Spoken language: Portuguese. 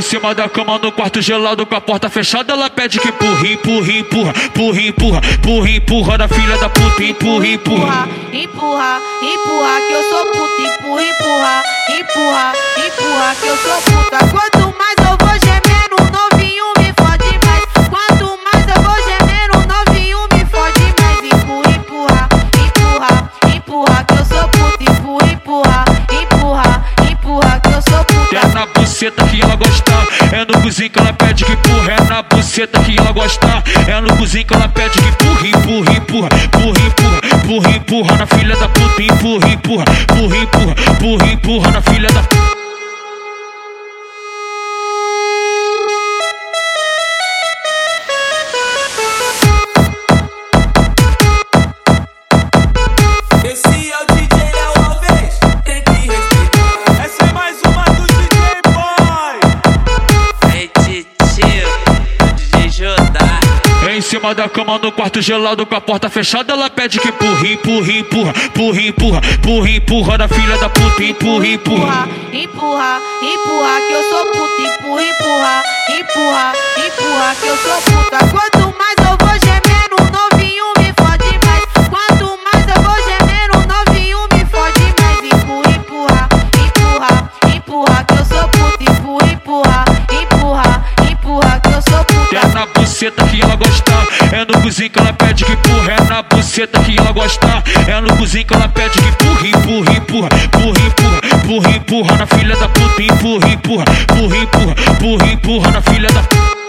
cima da cama no quarto gelado com a porta fechada, ela pede que empurra, empurra, empurra, empurra, empurra, empurra, empurra na filha da puta, empurra, empurra. Empurra, empurra, que eu sou puta, empurra, empurra, empurra, empurra, que eu sou puta. Quanto mais eu vou buceta que ela gosta, é no cozinho que ela pede que empurra. É na buceta que ela gosta, é no cozinho que ela pede que empurra, empurra, empurra, empurra, empurra, empurra, empurra na filha da puta, empurra, empurra, empurra, empurra, empurra, empurra na filha da puta. DJ Jodar. Em cima da cama no quarto gelado com a porta fechada, ela pede que empurra, empurra, empurra, empurra, empurra, empurra, empurra na filha da puta, empurra, empurra. Empurra, empurra, empurra, que eu sou puta, empurra, empurra, empurra, empurra, que eu sou puta. Quanto mais buceta que ela gosta, é no cozinho que ela pede que empurra, empurra, empurra, empurra, empurra, empurra, empurra na filha da puta, empurra, empurra, empurra, empurra, empurra, empurra na filha da puta.